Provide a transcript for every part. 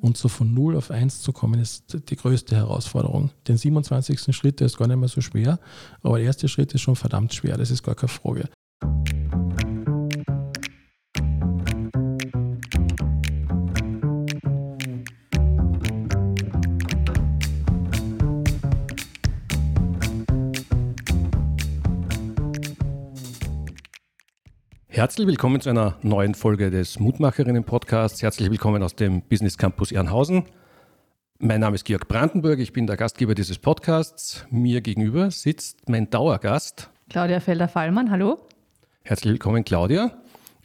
Und so von 0 auf 1 zu kommen, ist die größte Herausforderung. Den 27. Schritt, der ist gar nicht mehr so schwer, aber der erste Schritt ist schon verdammt schwer, das ist gar keine Frage. Herzlich willkommen zu einer neuen Folge des Mutmacherinnen-Podcasts. Herzlich willkommen aus dem Business Campus Ehrenhausen. Mein Name ist Georg Brandenburg, ich bin der Gastgeber dieses Podcasts. Mir gegenüber sitzt mein Dauergast. Claudia Felder-Fallmann, hallo. Herzlich willkommen, Claudia.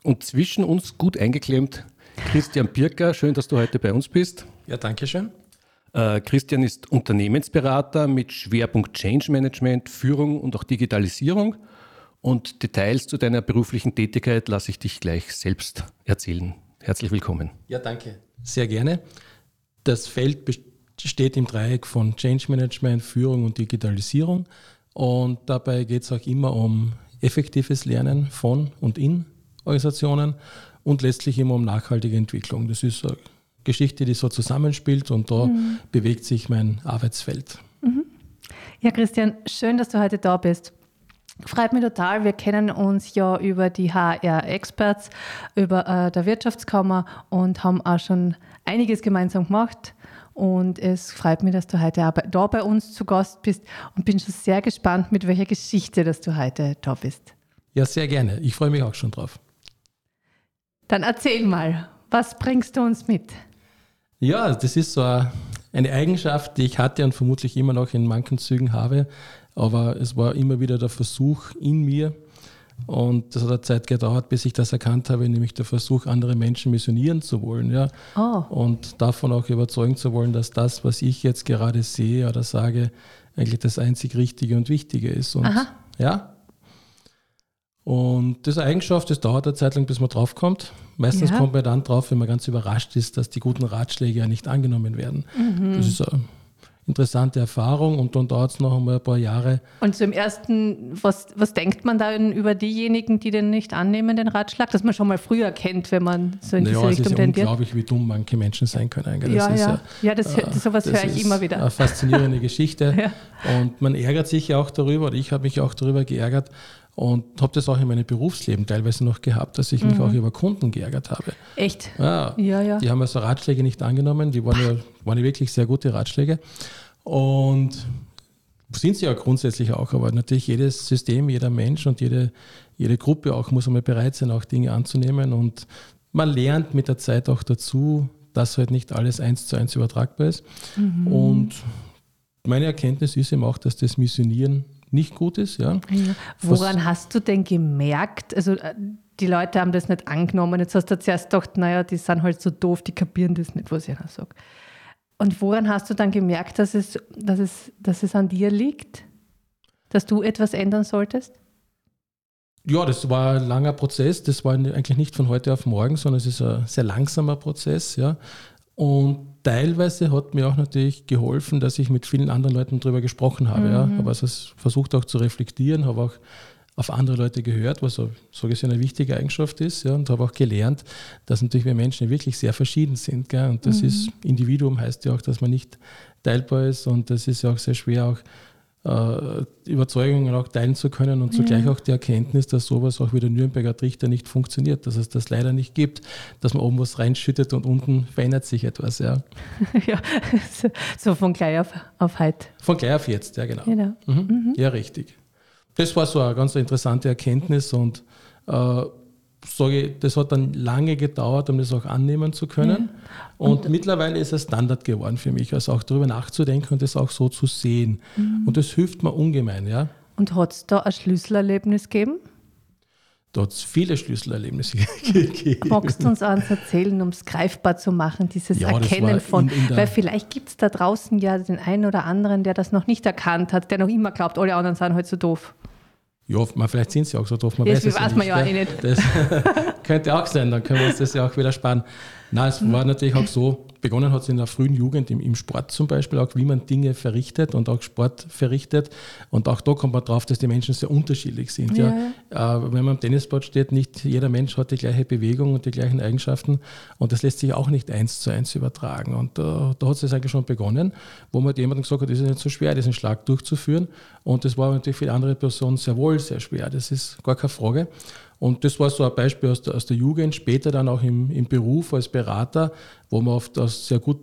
Und zwischen uns gut eingeklemmt Christian Pirker. Schön, dass du heute bei uns bist. Ja, danke schön. Äh, Christian ist Unternehmensberater mit Schwerpunkt Change Management, Führung und auch Digitalisierung. Und Details zu deiner beruflichen Tätigkeit lasse ich dich gleich selbst erzählen. Herzlich willkommen. Ja, danke. Sehr gerne. Das Feld besteht im Dreieck von Change Management, Führung und Digitalisierung. Und dabei geht es auch immer um effektives Lernen von und in Organisationen und letztlich immer um nachhaltige Entwicklung. Das ist eine Geschichte, die so zusammenspielt und da mhm. bewegt sich mein Arbeitsfeld. Mhm. Ja, Christian, schön, dass du heute da bist. Freut mich total. Wir kennen uns ja über die HR-Experts, über äh, der Wirtschaftskammer und haben auch schon einiges gemeinsam gemacht. Und es freut mich, dass du heute auch da bei uns zu Gast bist und bin schon sehr gespannt, mit welcher Geschichte, dass du heute da bist. Ja, sehr gerne. Ich freue mich auch schon drauf. Dann erzähl mal, was bringst du uns mit? Ja, das ist so eine Eigenschaft, die ich hatte und vermutlich immer noch in manchen Zügen habe. Aber es war immer wieder der Versuch in mir, und das hat eine Zeit gedauert, bis ich das erkannt habe, nämlich der Versuch, andere Menschen missionieren zu wollen. Ja? Oh. Und davon auch überzeugen zu wollen, dass das, was ich jetzt gerade sehe oder sage, eigentlich das einzig Richtige und Wichtige ist. Und, Aha. Ja. Und diese Eigenschaft, das dauert eine Zeit lang, bis man draufkommt. Meistens ja. kommt man dann drauf, wenn man ganz überrascht ist, dass die guten Ratschläge ja nicht angenommen werden. Mhm. Das ist interessante Erfahrung und dann dauert es noch einmal ein paar Jahre. Und zum Ersten, was, was denkt man da über diejenigen, die den nicht annehmen, den Ratschlag, dass man schon mal früher kennt, wenn man so in naja, diese Richtung tendiert? Es ist ja unglaublich, wie dumm manche Menschen sein können. Das ja, ja. ja, ja, das, äh, sowas höre ich immer wieder. Eine faszinierende Geschichte ja. und man ärgert sich ja auch darüber, oder ich habe mich auch darüber geärgert, und habe das auch in meinem Berufsleben teilweise noch gehabt, dass ich mich mhm. auch über Kunden geärgert habe. Echt? Ja, ja, ja. Die haben also Ratschläge nicht angenommen, die waren ja, waren ja wirklich sehr gute Ratschläge. Und sind sie ja grundsätzlich auch, aber natürlich jedes System, jeder Mensch und jede, jede Gruppe auch muss einmal bereit sein, auch Dinge anzunehmen. Und man lernt mit der Zeit auch dazu, dass halt nicht alles eins zu eins übertragbar ist. Mhm. Und meine Erkenntnis ist eben auch, dass das Missionieren nicht gut ist. Ja. Woran Was, hast du denn gemerkt? Also äh, die Leute haben das nicht angenommen. Jetzt hast du zuerst gedacht, naja, die sind halt so doof, die kapieren das nicht, was ich da sage. Und woran hast du dann gemerkt, dass es, dass, es, dass es an dir liegt? Dass du etwas ändern solltest? Ja, das war ein langer Prozess. Das war eigentlich nicht von heute auf morgen, sondern es ist ein sehr langsamer Prozess. Ja. Und teilweise hat mir auch natürlich geholfen, dass ich mit vielen anderen Leuten darüber gesprochen habe. Mhm. Ja. Habe also versucht auch zu reflektieren, habe auch auf andere Leute gehört, was so, so gesehen eine wichtige Eigenschaft ist. Ja, und habe auch gelernt, dass natürlich wir Menschen wirklich sehr verschieden sind. Gell? Und das mhm. ist, Individuum heißt ja auch, dass man nicht teilbar ist. Und das ist ja auch sehr schwer, auch Überzeugungen auch teilen zu können und zugleich auch die Erkenntnis, dass sowas auch wie der Nürnberger Trichter nicht funktioniert, dass es das leider nicht gibt, dass man oben was reinschüttet und unten verändert sich etwas. Ja, ja so von gleich auf, auf heute. Von gleich auf jetzt, ja genau. genau. Mhm. Mhm. Ja, richtig das war so eine ganz interessante Erkenntnis und äh, sage, das hat dann lange gedauert, um das auch annehmen zu können. Und, und, mittlerweile ist es Standard geworden für mich, also auch darüber nachzudenken und das auch so zu sehen. Mhm. Und das hilft mir ungemein, ja. Und hat es da ein Schlüsselerlebnis gegeben? Da hat es viele Schlüsselerlebnisse gegeben. Magst du uns eins erzählen, um es greifbar zu machen, dieses ja, Erkennen von? In, in weil vielleicht gibt es da draußen ja den einen oder anderen, der das noch nicht erkannt hat, der noch immer glaubt, alle anderen sind halt so doof. Ja, man, vielleicht sind sie auch so doof. Man das weiß, weiß man ja eh nicht. Das könnte auch sein, dann können wir uns das ja auch wieder sparen. Nein, es war natürlich auch so, begonnen hat es in der frühen Jugend im, im, Sport zum Beispiel, auch wie man Dinge verrichtet und auch Sport verrichtet. Und auch da kommt man drauf, dass die Menschen sehr unterschiedlich sind. Ja. ja. Äh, wenn man am Tennisboard steht, nicht jeder Mensch hat die gleiche Bewegung und die gleichen Eigenschaften. Und das lässt sich auch nicht eins zu eins übertragen. Und äh, da hat es eigentlich schon begonnen, wo man jemandem gesagt hat, es ist nicht so schwer, diesen Schlag durchzuführen. Und das war natürlich für die andere Person sehr wohl sehr schwer. Das ist gar keine Frage. Und das war so ein Beispiel aus der, aus der Jugend, später dann auch im, im Beruf als Berater, wo man oft das sehr gut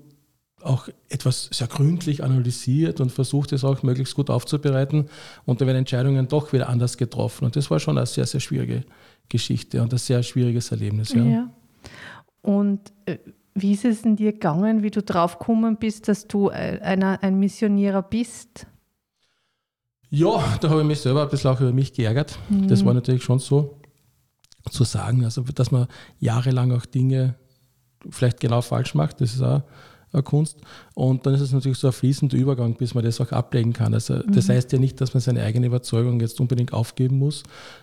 auch etwas sehr gründlich analysiert und versucht es auch möglichst gut aufzubereiten. Und da werden Entscheidungen doch wieder anders getroffen. Und das war schon eine sehr, sehr schwierige Geschichte und ein sehr schwieriges Erlebnis. Ja. ja. Und äh, wie ist es in dir gegangen, wie du draufgekommen bist, dass du äh, einer, ein Missionierer bist? Ja, da habe ich mich selber ein bisschen auch über mich geärgert. Mhm. Das war natürlich schon so zu sagen. Also, dass man jahrelang auch Dinge vielleicht genau falsch macht, das ist auch Kunst. Und dann ist es natürlich so ein fließender Übergang, bis man das auch ablegen kann. Also mhm. das heißt ja nicht, dass man seine eigene Überzeugung jetzt unbedingt aufgeben muss,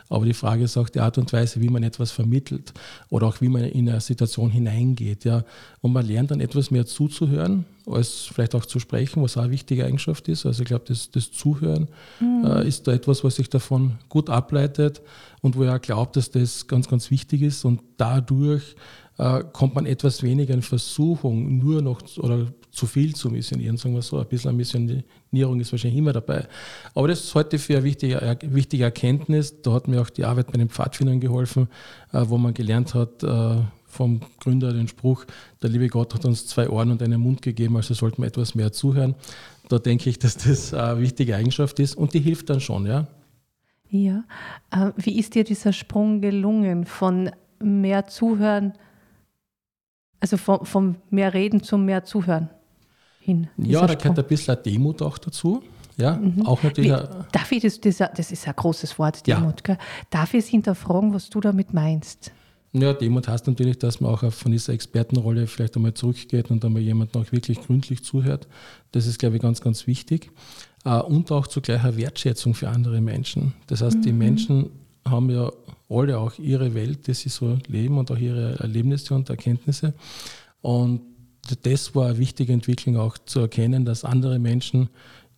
aber die Frage ist auch die Art und Weise, wie man etwas vermittelt oder auch wie man in eine Situation hineingeht. Ja. Und man lernt dann etwas mehr zuzuhören, als vielleicht auch zu sprechen, was auch eine wichtige Eigenschaft ist. Also ich glaube, das, das Zuhören mhm. äh, ist da etwas, was sich davon gut ableitet und wo er glaubt, dass das ganz, ganz wichtig ist und dadurch äh, kommt man etwas weniger in Versuchung, nur noch oder zu viel zu missionieren, sagen wir so. Ein bisschen Missionierung ist wahrscheinlich immer dabei. Aber das ist heute für eine wichtige, wichtige Erkenntnis. Da hat mir auch die Arbeit bei den Pfadfindern geholfen, äh, wo man gelernt hat, äh, vom Gründer den Spruch, der liebe Gott hat uns zwei Ohren und einen Mund gegeben, also sollten wir etwas mehr zuhören. Da denke ich, dass das eine wichtige Eigenschaft ist und die hilft dann schon, ja. Ja, wie ist dir dieser Sprung gelungen von mehr Zuhören also vom, vom mehr Reden zum mehr Zuhören hin. Ja, da gehört ein bisschen Demut auch dazu. Ja, mhm. auch natürlich. Wie, darf ich das, das, das ist ein großes Wort, Demut. Ja. Darf ich es hinterfragen, was du damit meinst? Ja, Demut heißt natürlich, dass man auch von dieser Expertenrolle vielleicht einmal zurückgeht und einmal jemandem auch wirklich gründlich zuhört. Das ist, glaube ich, ganz, ganz wichtig. Äh, und auch zugleich Wertschätzung für andere Menschen. Das heißt, mhm. die Menschen haben ja alle auch ihre Welt, die sie so leben und auch ihre Erlebnisse und Erkenntnisse. Und das war eine wichtige Entwicklung auch zu erkennen, dass andere Menschen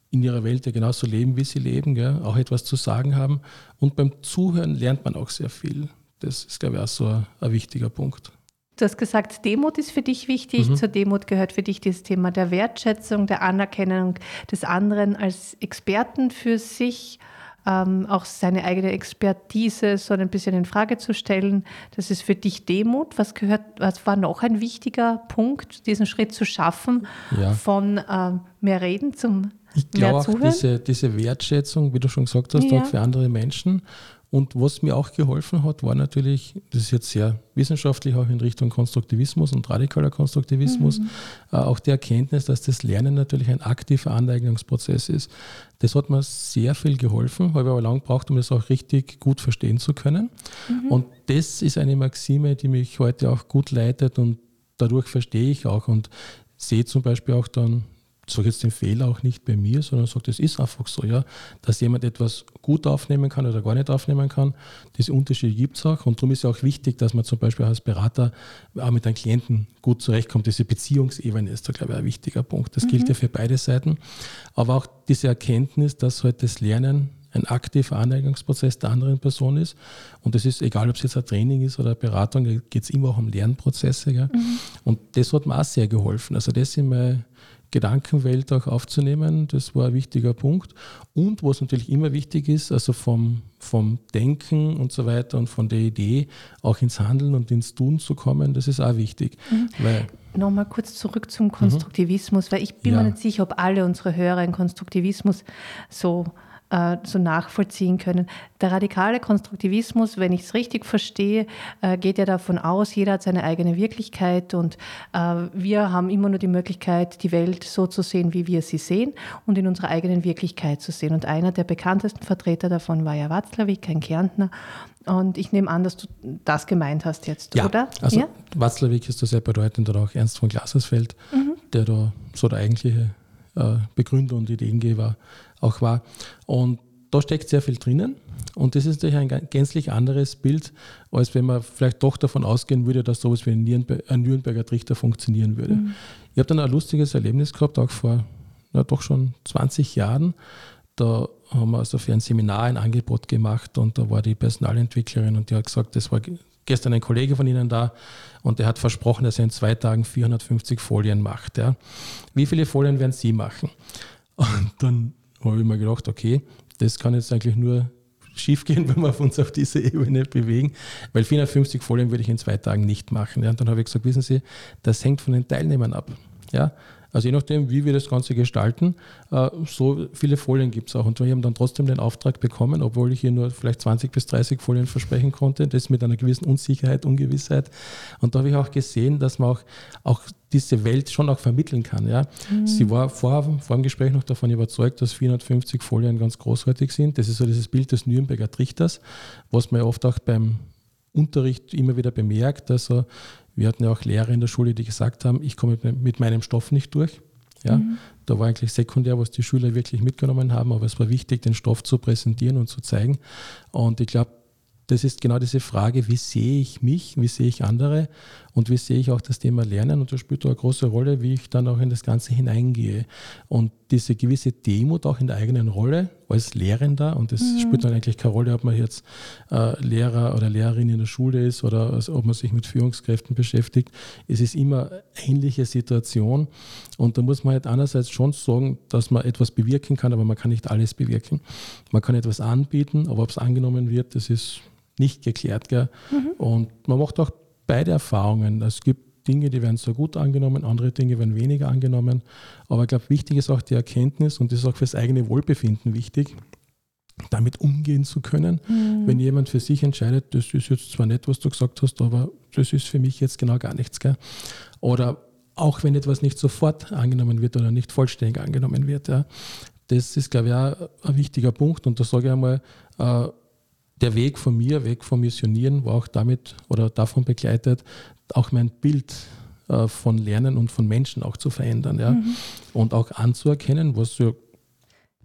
in ihrer Welt ja genauso leben, wie sie leben, gell, auch etwas zu sagen haben. Und beim Zuhören lernt man auch sehr viel. Das ist, glaube ich, auch so ein, ein wichtiger Punkt. Du hast gesagt, Demut ist für dich wichtig. Mhm. Zur Demut gehört für dich das Thema der Wertschätzung, der Anerkennung des anderen als Experten für sich ähm, auch seine eigene Expertise so ein bisschen in Frage zu stellen. Das ist für dich Demut. Was gehört, was war noch ein wichtiger Punkt, diesen Schritt zu schaffen, ja. von ähm, mehr Reden zum ich glaube auch diese, diese Wertschätzung, wie du schon gesagt hast, ja. auch für andere Menschen und was mir auch geholfen hat, war natürlich, das ist jetzt sehr wissenschaftlich auch in Richtung Konstruktivismus und radikaler Konstruktivismus, mhm. äh, auch die Erkenntnis, dass das Lernen natürlich ein aktiver Aneignungsprozess ist. Das hat mir sehr viel geholfen, habe aber lange gebraucht, um das auch richtig gut verstehen zu können. Mhm. Und das ist eine Maxime, die mich heute auch gut leitet und dadurch verstehe ich auch und sehe zum Beispiel auch dann sage jetzt den Fehler auch nicht bei mir, sondern sage, das ist einfach so, ja, dass jemand etwas gut aufnehmen kann oder gar nicht aufnehmen kann. Diese Unterschiede gibt es auch und darum ist es auch wichtig, dass man zum Beispiel als Berater auch mit einem Klienten gut zurechtkommt. Diese Beziehungsebene ist da, glaube ich, ein wichtiger Punkt. Das mhm. gilt ja für beide Seiten. Aber auch diese Erkenntnis, dass halt das Lernen ein aktiver Aneignungsprozess der anderen Person ist. Und das ist egal, ob es jetzt ein Training ist oder eine Beratung, geht es immer auch um Lernprozesse. Mhm. Und das hat mir auch sehr geholfen. Also das sind meine Gedankenwelt auch aufzunehmen. Das war ein wichtiger Punkt. Und was natürlich immer wichtig ist, also vom, vom Denken und so weiter und von der Idee auch ins Handeln und ins Tun zu kommen, das ist auch wichtig. Mhm. Weil Nochmal kurz zurück zum Konstruktivismus, mhm. weil ich bin ja. mir nicht sicher, ob alle unsere Hörer in Konstruktivismus so äh, so nachvollziehen können. Der radikale Konstruktivismus, wenn ich es richtig verstehe, äh, geht ja davon aus, jeder hat seine eigene Wirklichkeit und äh, wir haben immer nur die Möglichkeit, die Welt so zu sehen, wie wir sie sehen und in unserer eigenen Wirklichkeit zu sehen. Und einer der bekanntesten Vertreter davon war ja Watzlawick, ein Kärntner. Und ich nehme an, dass du das gemeint hast jetzt, ja, oder? Also ja? Watzlawick ist da sehr bedeutend oder auch Ernst von Glasersfeld, mhm. der da so der eigentliche äh, Begründer und Ideengeber auch war. Und da steckt sehr viel drinnen. Und das ist natürlich ein gänzlich anderes Bild, als wenn man vielleicht doch davon ausgehen würde, dass sowas wie ein, Nürnberger Trichter funktionieren würde. Mhm. Ich habe dann ein lustiges Erlebnis gehabt, auch vor na, doch schon 20 Jahren. Da haben wir also für ein Seminar ein Angebot gemacht und da war die Personalentwicklerin und die hat gesagt, das war gestern ein Kollege von Ihnen da und der hat versprochen, dass er in zwei Tagen 450 Folien macht. Ja. Wie viele Folien werden Sie machen? Und dann habe ich mir gedacht, okay, das kann jetzt eigentlich nur schief gehen, wenn wir uns auf diese Ebene bewegen, weil 450 Folien würde ich in zwei Tagen nicht machen. Ja. Und dann habe ich gesagt, wissen Sie, das hängt von den Teilnehmern ab. Ja. Also je nachdem, wie wir das Ganze gestalten, äh, so viele Folien gibt es auch. Und wir haben dann trotzdem den Auftrag bekommen, obwohl ich hier nur vielleicht 20 bis 30 Folien versprechen konnte, das mit einer gewissen Unsicherheit, Ungewissheit. Und da habe ich auch gesehen, dass man auch, auch diese Welt schon auch vermitteln kann. Ja. Mhm. Sie war vor, vor dem Gespräch noch davon überzeugt, dass 450 Folien ganz großartig sind. Das ist so dieses Bild des Nürnberger Trichters, was man ja oft auch beim Unterricht immer wieder bemerkt. Also wir hatten ja auch Lehrer in der Schule, die gesagt haben, ich komme mit meinem Stoff nicht durch. Ja, mhm. Da war eigentlich sekundär, was die Schüler wirklich mitgenommen haben, aber es war wichtig, den Stoff zu präsentieren und zu zeigen. Und ich glaube, das ist genau diese Frage, wie sehe ich mich, wie sehe ich andere und wie sehe ich auch das Thema Lernen. Und das spielt da eine große Rolle, wie ich dann auch in das Ganze hineingehe. Und diese gewisse Demut auch in der eigenen Rolle als Lehrender, und das mhm. spielt dann eigentlich keine Rolle, ob man jetzt äh, Lehrer oder Lehrerin in der Schule ist oder also ob man sich mit Führungskräften beschäftigt. Es ist immer eine ähnliche Situation. Und da muss man halt einerseits schon sagen, dass man etwas bewirken kann, aber man kann nicht alles bewirken. Man kann etwas anbieten, aber ob es angenommen wird, das ist nicht geklärt. Gell? Mhm. Und man macht auch beide Erfahrungen. Es gibt Dinge, die werden so gut angenommen, andere Dinge werden weniger angenommen. Aber ich glaube, wichtig ist auch die Erkenntnis und das ist auch fürs eigene Wohlbefinden wichtig, damit umgehen zu können. Mhm. Wenn jemand für sich entscheidet, das ist jetzt zwar nett, was du gesagt hast, aber das ist für mich jetzt genau gar nichts. Gell? Oder auch wenn etwas nicht sofort angenommen wird oder nicht vollständig angenommen wird. Ja. Das ist, glaube ich, auch ein wichtiger Punkt. Und da sage ich einmal, äh, der Weg von mir, weg vom Missionieren, war auch damit oder davon begleitet, auch mein Bild äh, von Lernen und von Menschen auch zu verändern. Ja? Mhm. Und auch anzuerkennen, was ja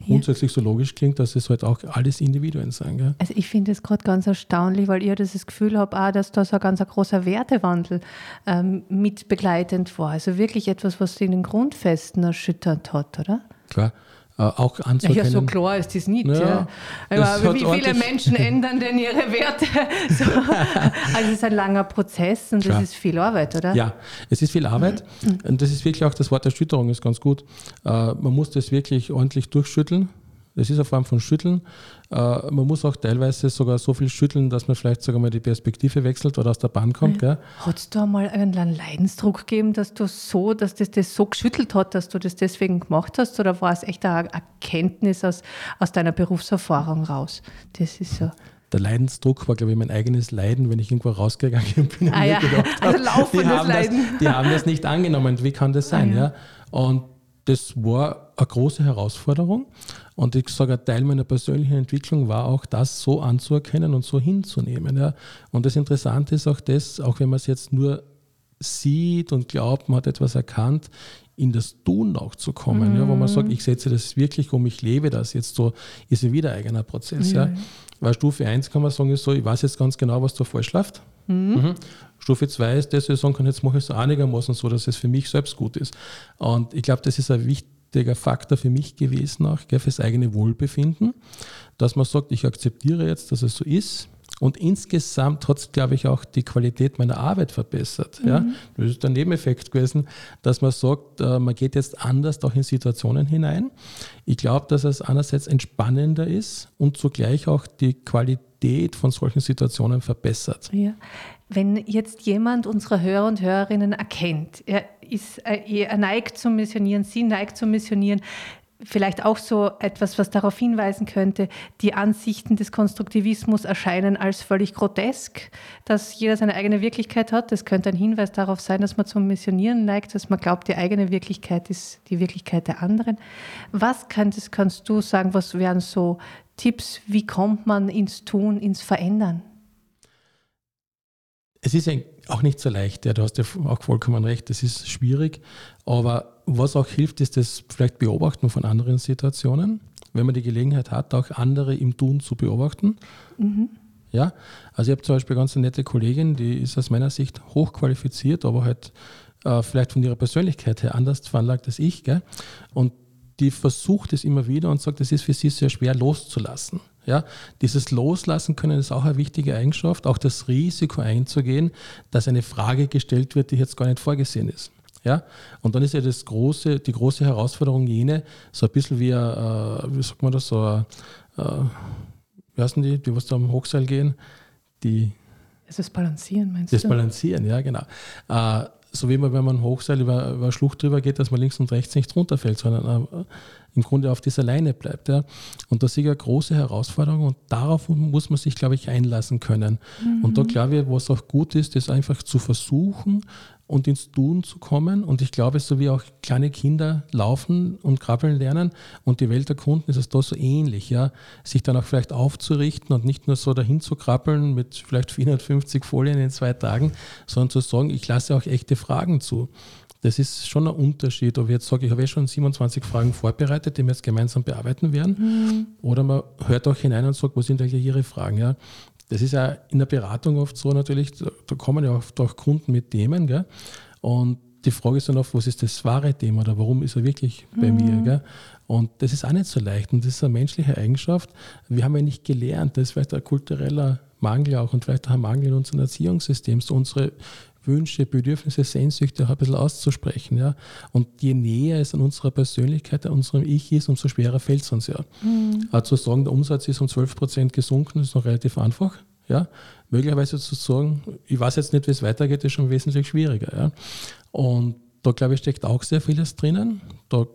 grundsätzlich so logisch klingt, dass es halt auch alles Individuen sind. Gell? Also ich finde es gerade ganz erstaunlich, weil ich das Gefühl habe, auch, dass da so ein ganz großer Wertewandel ähm, mit begleitend war. Also wirklich etwas, was in den Grundfesten erschüttert hat, oder? Klar auch anzuerkennen. Ja, so klar ist das nicht. Ja, ja. Aber wie viele Menschen ändern denn ihre Werte? So. Also es ist ein langer Prozess und das ist viel Arbeit, oder? Ja, es ist viel Arbeit mhm. und das ist wirklich auch das Wort Erschütterung ist ganz gut. Äh, man muss das wirklich ordentlich durchschütteln das ist eine Form von Schütteln. Äh, man muss auch teilweise sogar so viel schütteln, dass man vielleicht sogar mal die Perspektive wechselt oder aus der Bahn kommt. Ja. Hat es da mal einen Leidensdruck gegeben, dass du so, dass das, das so geschüttelt hat, dass du das deswegen gemacht hast? Oder war es echt eine Erkenntnis aus, aus deiner Berufserfahrung raus? Das ist so der Leidensdruck war, glaube ich, mein eigenes Leiden, wenn ich irgendwo rausgegangen bin und ah, mir ja. gedacht habe, also die, haben das, die haben das nicht angenommen. Wie kann das sein? Ah, ja. ja. Und das war eine große Herausforderung. Und ich sage, ein Teil meiner persönlichen Entwicklung war auch das so anzuerkennen und so hinzunehmen. Ja. Und das Interessante ist auch das, auch wenn man es jetzt nur sieht und glaubt, man hat etwas erkannt, in das Tun auch zu kommen, mhm. ja, wo man sagt, ich setze das wirklich um, ich lebe das jetzt so, ist ja wieder ein eigener Prozess. Mhm. Ja. Weil Stufe 1 kann man sagen, ist so, ich weiß jetzt ganz genau, was da falsch läuft. Mhm. Mhm. Stufe 2 ist, dass ich sagen kann, jetzt mache ich es so einigermaßen so, dass es für mich selbst gut ist. Und ich glaube, das ist ein wichtiger Faktor für mich gewesen, auch gell, fürs eigene Wohlbefinden, dass man sagt, ich akzeptiere jetzt, dass es so ist. Und insgesamt hat es, glaube ich, auch die Qualität meiner Arbeit verbessert. Mhm. Ja? Das ist der Nebeneffekt gewesen, dass man sagt, äh, man geht jetzt anders auch in Situationen hinein. Ich glaube, dass es einerseits entspannender ist und zugleich auch die Qualität von solchen Situationen verbessert. Ja. Wenn jetzt jemand unserer Hörer und Hörerinnen erkennt, er, ist, äh, er neigt zum Missionieren, sie neigt zum Missionieren, vielleicht auch so etwas, was darauf hinweisen könnte, die Ansichten des Konstruktivismus erscheinen als völlig grotesk, dass jeder seine eigene Wirklichkeit hat. Das könnte ein Hinweis darauf sein, dass man zum Missionieren neigt, dass man glaubt, die eigene Wirklichkeit ist die Wirklichkeit der anderen. Was könntest, kannst du sagen, was wären so Tipps, wie kommt man ins Tun, ins Verändern? Es ist auch nicht so leicht, ja, du hast ja auch vollkommen recht, es ist schwierig, aber was auch hilft, ist das vielleicht Beobachten von anderen Situationen, wenn man die Gelegenheit hat, auch andere im Tun zu beobachten. Mhm. Ja, also ich habe zum Beispiel eine ganz nette Kollegin, die ist aus meiner Sicht hochqualifiziert, aber halt äh, vielleicht von ihrer Persönlichkeit her anders veranlagt als ich. Gell? Und die versucht es immer wieder und sagt, es ist für sie sehr schwer loszulassen. Ja, dieses Loslassen können ist auch eine wichtige Eigenschaft, auch das Risiko einzugehen, dass eine Frage gestellt wird, die jetzt gar nicht vorgesehen ist. Ja? Und dann ist ja das große, die große Herausforderung jene, so ein bisschen wie, äh, wie sagt man das, so, äh, wie heißen die, die was da am Hochseil gehen? Die, also das Balancieren meinst das du? Das Balancieren, ja, genau. Äh, so wie man, wenn man Hochseil über, über eine Schlucht drüber geht, dass man links und rechts nicht runterfällt, sondern im Grunde auf dieser Leine bleibt. Ja. Und das ist eine große Herausforderung und darauf muss man sich, glaube ich, einlassen können. Mhm. Und da glaube ich, was auch gut ist, ist einfach zu versuchen, und ins Tun zu kommen. Und ich glaube, so wie auch kleine Kinder laufen und krabbeln lernen und die Welt erkunden, ist es da so ähnlich, ja. Sich dann auch vielleicht aufzurichten und nicht nur so dahin zu krabbeln mit vielleicht 450 Folien in zwei Tagen, sondern zu sagen, ich lasse auch echte Fragen zu. Das ist schon ein Unterschied, ob ich jetzt sage, ich habe eh schon 27 Fragen vorbereitet, die wir jetzt gemeinsam bearbeiten werden. Mhm. Oder man hört auch hinein und sagt, was sind eigentlich Ihre Fragen? Ja? Das ist ja in der Beratung oft so natürlich, da kommen ja oft auch Kunden mit Themen, gell? Und die Frage ist dann oft, was ist das wahre Thema oder warum ist er wirklich bei mhm. mir? Gell? Und das ist auch nicht so leicht und das ist eine menschliche Eigenschaft. Wir haben ja nicht gelernt, das ist vielleicht ein kultureller Mangel auch und vielleicht auch ein Mangel in unserem Erziehungssystem, so unsere Wünsche, Bedürfnisse, Sehnsüchte auch ein bisschen auszusprechen. Ja? Und je näher es an unserer Persönlichkeit, an unserem Ich ist, umso schwerer fällt es uns ja. Mhm. Also zu sagen, der Umsatz ist um 12 Prozent gesunken, ist noch relativ einfach. Ja? Möglicherweise zu sagen, ich weiß jetzt nicht, wie es weitergeht, ist schon wesentlich schwieriger. Ja? Und da, glaube ich, steckt auch sehr vieles drinnen. Da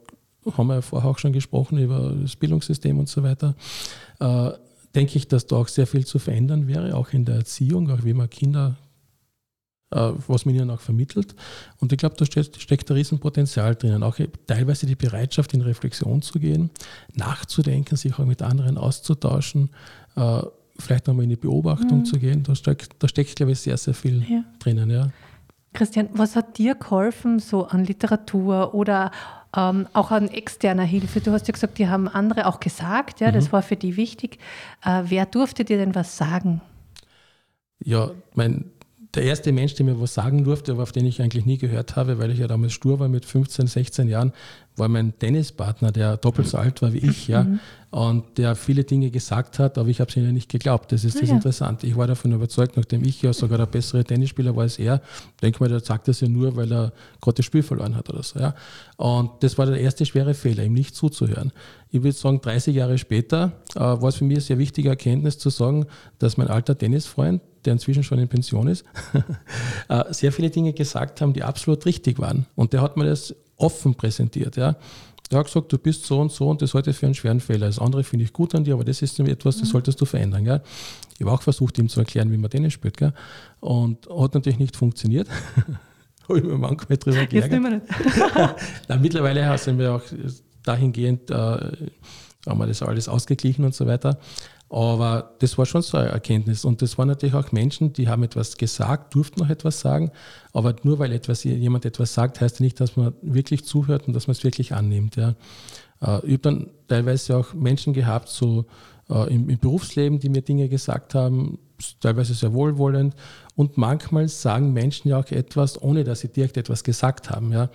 haben wir ja vorher auch schon gesprochen über das Bildungssystem und so weiter. Äh, denke ich, dass da auch sehr viel zu verändern wäre, auch in der Erziehung, auch wie man Kinder äh, was man ihnen auch vermittelt. Und ich glaube, da steckt, steckt ein Riesenpotenzial drinnen. Auch teilweise die Bereitschaft, in Reflexion zu gehen, nachzudenken, sich auch mit anderen auszutauschen, äh, vielleicht nochmal in die Beobachtung mhm. zu gehen. Da steckt, da steckt, glaube ich, sehr, sehr viel ja. drinnen. Ja. Christian, was hat dir geholfen, so an Literatur oder ähm, auch an externer Hilfe? Du hast ja gesagt, die haben andere auch gesagt, ja, mhm. das war für die wichtig. Äh, wer durfte dir denn was sagen? Ja, mein der erste Mensch, der mir was sagen durfte, aber auf den ich eigentlich nie gehört habe, weil ich ja damals stur war mit 15, 16 Jahren, war mein Tennispartner, der doppelt so alt war wie ich, ja, mhm. und der viele Dinge gesagt hat, aber ich habe es ihnen nicht geglaubt. Das ist ah, das ja. Interessante. Ich war davon überzeugt, nachdem ich ja sogar der bessere Tennisspieler war als er, denke mal, der sagt das ja nur, weil er gerade das Spiel verloren hat oder so. Ja. Und das war der erste schwere Fehler, ihm nicht zuzuhören. Ich würde sagen, 30 Jahre später äh, war es für mich eine sehr wichtige Erkenntnis zu sagen, dass mein alter Tennisfreund, der inzwischen schon in Pension ist, äh, sehr viele Dinge gesagt haben, die absolut richtig waren. Und der hat mir das offen präsentiert. Ja. Er hat gesagt, du bist so und so und das ich für einen schweren Fehler. Das andere finde ich gut an dir, aber das ist etwas, das mhm. solltest du verändern. Gell? Ich habe auch versucht, ihm zu erklären, wie man Tennis spielt. Gell? Und hat natürlich nicht funktioniert. habe ich mir manchmal drüber geärgert. Jetzt nicht. Na, mittlerweile sind wir auch dahingehend, äh, haben wir das alles ausgeglichen und so weiter. Aber das war schon so eine Erkenntnis. Und das waren natürlich auch Menschen, die haben etwas gesagt, durften noch etwas sagen. Aber nur weil etwas, jemand etwas sagt, heißt ja nicht, dass man wirklich zuhört und dass man es wirklich annimmt. Ja. Äh, ich habe dann teilweise auch Menschen gehabt, so äh, im, im Berufsleben, die mir Dinge gesagt haben, teilweise sehr wohlwollend. Und manchmal sagen Menschen ja auch etwas, ohne dass sie direkt etwas gesagt haben. Ja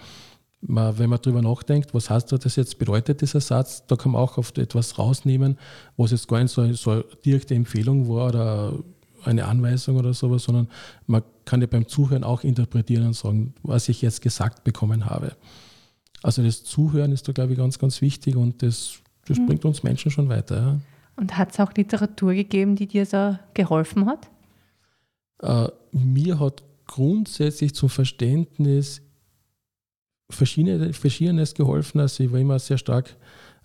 wenn man darüber nachdenkt, was heißt das jetzt bedeutet, dieser Satz, da kann man auch oft etwas rausnehmen, was jetzt gar nicht so, so eine direkte Empfehlung war oder eine Anweisung oder sowas, sondern man kann ja beim Zuhören auch interpretieren und sagen, was ich jetzt gesagt bekommen habe. Also das Zuhören ist da, glaube ich, ganz, ganz wichtig und das, das mhm. bringt uns Menschen schon weiter. Ja. Und hat es auch Literatur gegeben, die dir so geholfen hat? Äh, mir hat grundsätzlich zum Verständnis verschiedene, Verschiedenes geholfen. Also ich war immer sehr stark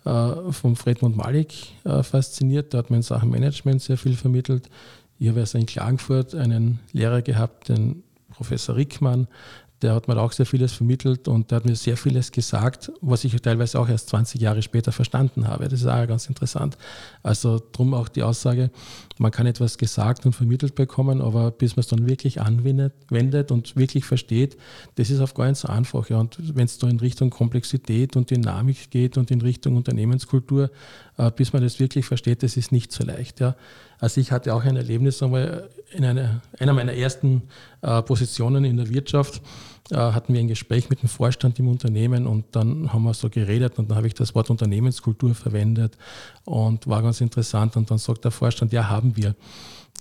äh, vom Fredmund Malik äh, fasziniert. Der hat mir in Sachen Management sehr viel vermittelt. Ich habe erst in Klagenfurt einen Lehrer gehabt, den Professor Rickmann, der hat mir auch sehr vieles vermittelt und der hat mir sehr vieles gesagt, was ich teilweise auch erst 20 Jahre später verstanden habe. Das ist auch ganz interessant. Also drum auch die Aussage, man kann etwas gesagt und vermittelt bekommen, aber bis man es dann wirklich anwendet und wirklich versteht, das ist auf gar nicht so einfach. Ja. Und wenn es da in Richtung Komplexität und Dynamik geht und in Richtung Unternehmenskultur, äh, bis man das wirklich versteht, das ist nicht so leicht. Ja. Also ich hatte auch ein Erlebnis einmal in einer, einer meiner ersten äh, Positionen in der Wirtschaft äh, hatten wir ein Gespräch mit dem Vorstand im Unternehmen und dann haben wir so geredet und dann habe ich das Wort Unternehmenskultur verwendet und war ganz interessant und dann sagt der Vorstand, ja, haben wir.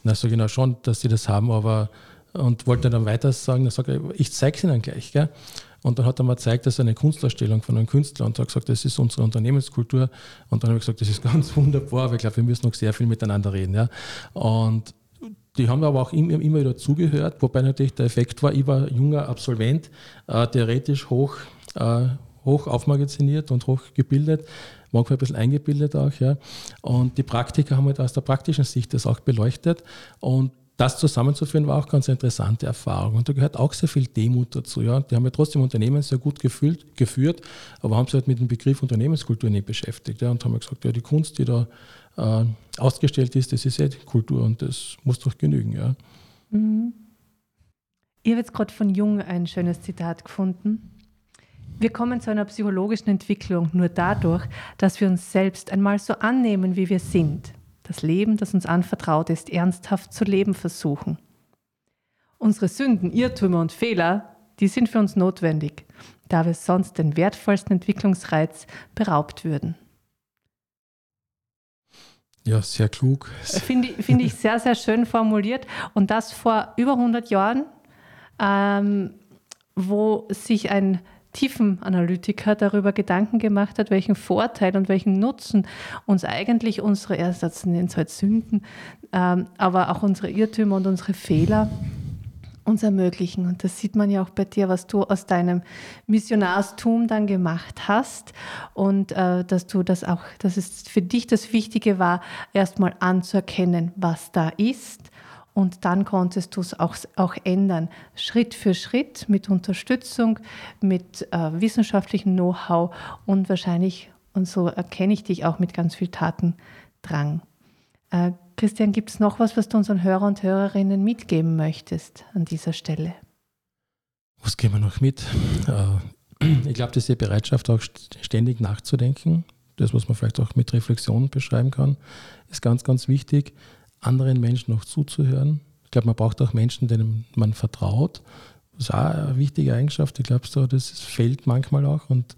Na, so genau schon, dass sie das haben, aber und wollte dann weiter sagen, dann sagt er, ich zeige es Ihnen gleich. Gell? Und dann hat er mir gezeigt, das ist eine Kunstausstellung von einem Künstler und hat gesagt, das ist unsere Unternehmenskultur. Und dann habe ich gesagt, das ist ganz wunderbar, aber ich glaube, wir müssen noch sehr viel miteinander reden. Ja? Und die haben aber auch immer, immer wieder zugehört, wobei natürlich der Effekt war, ich war junger Absolvent, äh, theoretisch hoch, äh, hoch aufmagaziniert und hoch gebildet, manchmal ein bisschen eingebildet auch. Ja. Und die Praktiker haben halt aus der praktischen Sicht das auch beleuchtet. Und das zusammenzuführen war auch ganz interessante Erfahrung. Und da gehört auch sehr viel Demut dazu. Ja. Die haben ja trotzdem Unternehmen sehr gut gefühlt, geführt, aber haben sich halt mit dem Begriff Unternehmenskultur nicht beschäftigt. Ja, und haben gesagt, ja, die Kunst, die da äh, ausgestellt ist, das ist die Kultur und das muss doch genügen. Ja. Mhm. Ich habe jetzt gerade von Jung ein schönes Zitat gefunden. Wir kommen zu einer psychologischen Entwicklung nur dadurch, dass wir uns selbst einmal so annehmen, wie wir sind. Das Leben, das uns anvertraut ist, ernsthaft zu leben versuchen. Unsere Sünden, Irrtümer und Fehler, die sind für uns notwendig, da wir sonst den wertvollsten Entwicklungsreiz beraubt würden. Ja, sehr klug. Finde find ich sehr, sehr schön formuliert. Und das vor über 100 Jahren, ähm, wo sich ein Tiefenanalytiker darüber Gedanken gemacht hat, welchen Vorteil und welchen Nutzen uns eigentlich unsere, Ersatz nennen halt Sünden, ähm, aber auch unsere Irrtümer und unsere Fehler uns ermöglichen. Und das sieht man ja auch bei dir, was du aus deinem Missionarstum dann gemacht hast und äh, dass du das auch, dass es für dich das Wichtige war, erstmal anzuerkennen, was da ist. Und dann konntest du es auch, auch ändern, Schritt für Schritt mit Unterstützung, mit äh, wissenschaftlichem Know-how und wahrscheinlich, und so erkenne ich dich auch mit ganz viel Tatendrang. Äh, Christian, gibt es noch was, was du unseren Hörer und Hörerinnen mitgeben möchtest an dieser Stelle? Was geben wir noch mit? Äh, ich glaube, diese Bereitschaft, auch ständig nachzudenken, das, was man vielleicht auch mit Reflexion beschreiben kann, ist ganz, ganz wichtig, anderen Menschen auch zuzuhören. Ich glaube, man braucht auch Menschen, denen man vertraut. Das ist auch eine wichtige Eigenschaft. Ich glaube, so, das fehlt manchmal auch. Und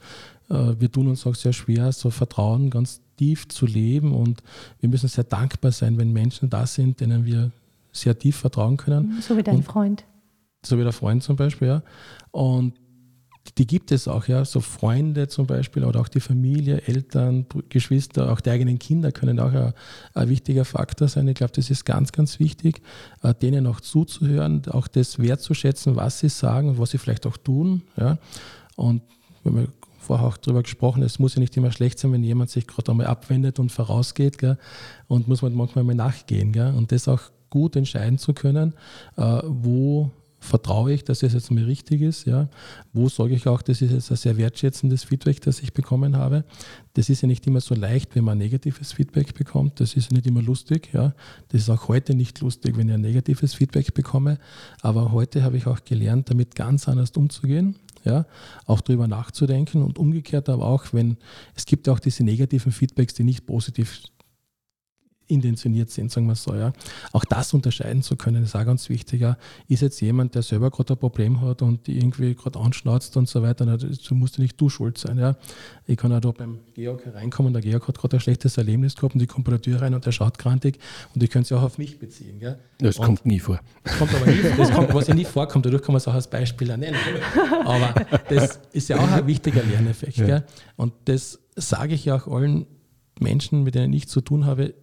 äh, wir tun uns auch sehr schwer, so Vertrauen ganz tief zu leben und wir müssen sehr dankbar sein, wenn Menschen da sind, denen wir sehr tief vertrauen können. So wie dein und, Freund. So wie der Freund zum Beispiel, ja. Und die gibt es auch, ja. So Freunde zum Beispiel oder auch die Familie, Eltern, Geschwister, auch die eigenen Kinder können auch ein, ein wichtiger Faktor sein. Ich glaube, das ist ganz, ganz wichtig, äh, denen auch zuzuhören, auch das wertzuschätzen, was sie sagen was sie vielleicht auch tun. Ja. Und wir vorher auch darüber gesprochen, es muss ja nicht immer schlecht sein, wenn jemand sich gerade einmal abwendet und vorausgeht gell, und muss man manchmal mal nachgehen. Gell, und das auch gut entscheiden zu können, äh, wo vertraue ich, dass es jetzt mir richtig ist, ja, wo sage ich auch, das ist jetzt ein sehr wertschätzendes Feedback, das ich bekommen habe. Das ist ja nicht immer so leicht, wenn man negatives Feedback bekommt, das ist nicht immer lustig, ja. Das ist auch heute nicht lustig, wenn ich ein negatives Feedback bekomme, aber heute habe ich auch gelernt, damit ganz anders umzugehen ja, auch darüber nachzudenken und umgekehrt aber auch, wenn es gibt auch diese negativen Feedbacks, die nicht positiv intentioniert sind, sagen wir so. Ja. Auch das unterscheiden zu können, ist auch ganz wichtig. Ja. Ist jetzt jemand, der selber gerade ein Problem hat und die irgendwie gerade anschnauzt und so weiter, so musst du nicht du schuld sein. Ja. Ich kann auch da beim Georg hereinkommen, der Georg hat gerade ein schlechtes Erlebnis gehabt und ich komme bei der Tür rein und der schaut krantig und ich könnte es ja auch auf mich beziehen. Gell. Das und kommt nie vor. Das kommt aber nie vor. Das kommt, was ja nie vorkommt, dadurch kann man es auch als Beispiel nennen. Aber das ist ja auch ein wichtiger Lerneffekt. Ja. Und das sage ich ja auch allen Menschen, mit denen ich zu tun habe,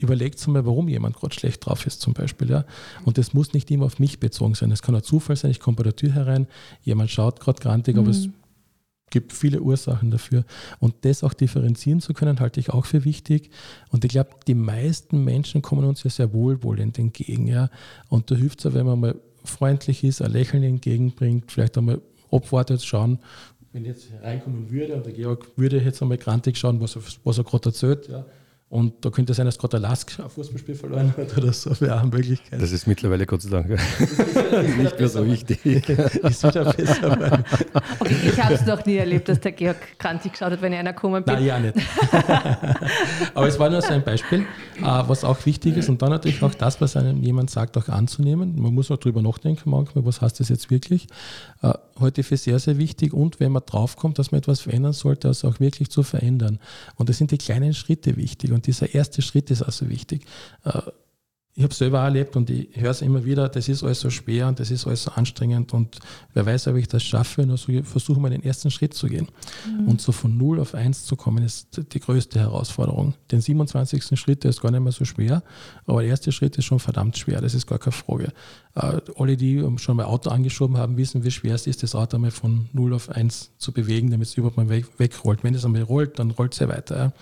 überlegt mal, warum jemand gerade schlecht drauf ist, zum Beispiel. Ja? Und das muss nicht immer auf mich bezogen sein. Es kann ein Zufall sein, ich komme bei der Tür herein, jemand schaut gerade grantig, mhm. aber es mhm. gibt viele Ursachen dafür. Und das auch differenzieren zu können, halte ich auch für wichtig. Und ich glaube, die meisten Menschen kommen uns ja sehr wohlwollend entgegen. Ja? Und da hilft es ja, wenn man mal freundlich ist, ein Lächeln entgegenbringt, vielleicht einmal abwartet, schauen, wenn ich jetzt reinkommen würde und der Georg würde jetzt einmal grantig schauen, was er, was er gerade erzählt, ja, Und da könnte es sein, dass gerade der Lask ein Fußballspiel verloren hat oder so, wäre auch eine Möglichkeit. Das ist mittlerweile Gott sei Dank nicht mehr so wichtig. ist wieder besser. Okay, ich habe es noch nie erlebt, dass der Georg krantig geschaut hat, wenn er einer gekommen bin. Nein, ja nicht. Aber es war nur so ein Beispiel, äh, was auch wichtig ist. Und dann natürlich auch das, was einem jemand sagt, auch anzunehmen. Man muss auch darüber nachdenken manchmal, was heißt das jetzt wirklich. Äh, heute für sehr, sehr wichtig. Und wenn man draufkommt, dass man etwas verändern sollte, das auch wirklich zu verändern. Und das sind die kleinen Schritte wichtig. Und dieser erste Schritt ist also wichtig. Äh, ich habe es selber auch erlebt und ich höre es immer wieder, das ist alles so schwer und das ist alles so anstrengend und wer weiß, ob ich das schaffe, nur so versuche mal den ersten Schritt zu gehen. Mhm. Und so von 0 auf 1 zu kommen, ist die größte Herausforderung. Den 27. Schritt, der ist gar nicht mehr so schwer, aber der erste Schritt ist schon verdammt schwer, das ist gar keine Frage. Äh, alle, die schon mal Auto angeschoben haben, wissen, wie schwer es ist, das Auto einmal von 0 auf 1 zu bewegen, damit es überhaupt mal weg, wegrollt. Wenn es einmal rollt, dann rollt es ja weiter.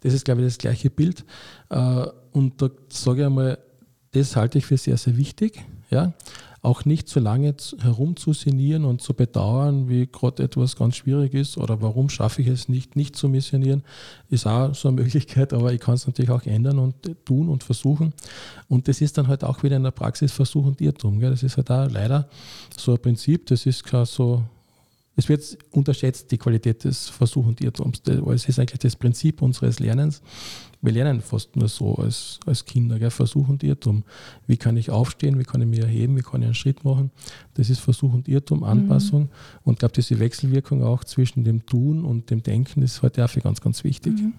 Das ist, glaube ich, das gleiche Bild. Äh, und da sage ich einmal, das halte ich für sehr, sehr wichtig. Ja? Auch nicht so lange herumzusinieren und zu bedauern, wie gerade etwas ganz schwierig ist oder warum schaffe ich es nicht, nicht zu missionieren, ist auch so eine Möglichkeit, aber ich kann es natürlich auch ändern und tun und versuchen. Und das ist dann halt auch wieder in der Praxis Versuch und Irrtum. Gell? Das ist halt auch leider so ein Prinzip, das ist kein so es wird unterschätzt, die Qualität des Versuch und Irrtums. Es ist eigentlich das Prinzip unseres Lernens. Wir lernen fast nur so als, als Kinder, gell? Versuch und Irrtum. Wie kann ich aufstehen, wie kann ich mich erheben, wie kann ich einen Schritt machen? Das ist Versuch und Irrtum, mhm. Anpassung. Mhm. Und ich glaube, diese Wechselwirkung auch zwischen dem Tun und dem Denken ist heute auch für ganz, ganz wichtig. Mhm.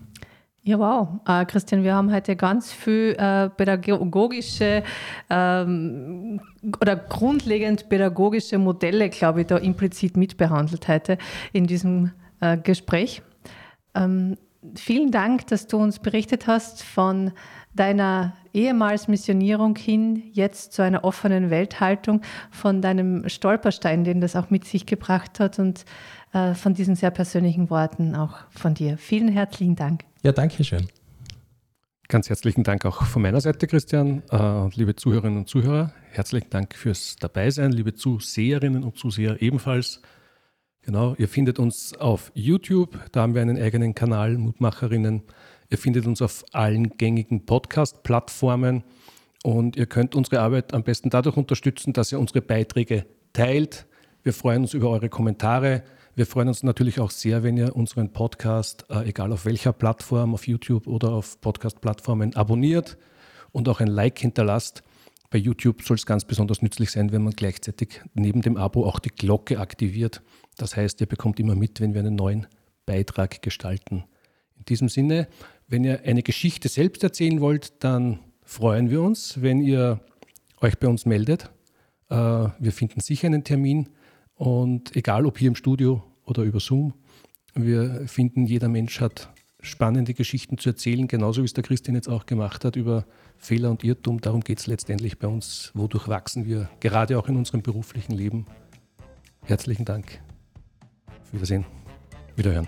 Ja, wow. Äh, Christian, wir haben heute ganz viel äh, pädagogische ähm, oder grundlegend pädagogische Modelle, glaube ich, da implizit mitbehandelt heute in diesem äh, Gespräch. Ähm, vielen Dank, dass du uns berichtet hast von deiner ehemals Missionierung hin, jetzt zu einer offenen Welthaltung, von deinem Stolperstein, den das auch mit sich gebracht hat und äh, von diesen sehr persönlichen Worten auch von dir. Vielen herzlichen Dank. Ja, danke schön. Ganz herzlichen Dank auch von meiner Seite, Christian. Äh, liebe Zuhörerinnen und Zuhörer, herzlichen Dank fürs Dabeisein. Liebe Zuseherinnen und Zuseher ebenfalls. Genau, ihr findet uns auf YouTube, da haben wir einen eigenen Kanal, Mutmacherinnen. Ihr findet uns auf allen gängigen Podcast-Plattformen und ihr könnt unsere Arbeit am besten dadurch unterstützen, dass ihr unsere Beiträge teilt. Wir freuen uns über eure Kommentare. Wir freuen uns natürlich auch sehr, wenn ihr unseren Podcast, äh, egal auf welcher Plattform, auf YouTube oder auf Podcast-Plattformen, abonniert und auch ein Like hinterlasst. Bei YouTube soll es ganz besonders nützlich sein, wenn man gleichzeitig neben dem Abo auch die Glocke aktiviert. Das heißt, ihr bekommt immer mit, wenn wir einen neuen Beitrag gestalten. In diesem Sinne, wenn ihr eine Geschichte selbst erzählen wollt, dann freuen wir uns, wenn ihr euch bei uns meldet. Äh, wir finden sicher einen Termin. Und egal ob hier im Studio oder über Zoom, wir finden, jeder Mensch hat spannende Geschichten zu erzählen, genauso wie es der Christian jetzt auch gemacht hat über Fehler und Irrtum. Darum geht es letztendlich bei uns. Wodurch wachsen wir, gerade auch in unserem beruflichen Leben. Herzlichen Dank. Auf Wiedersehen. Wiederhören.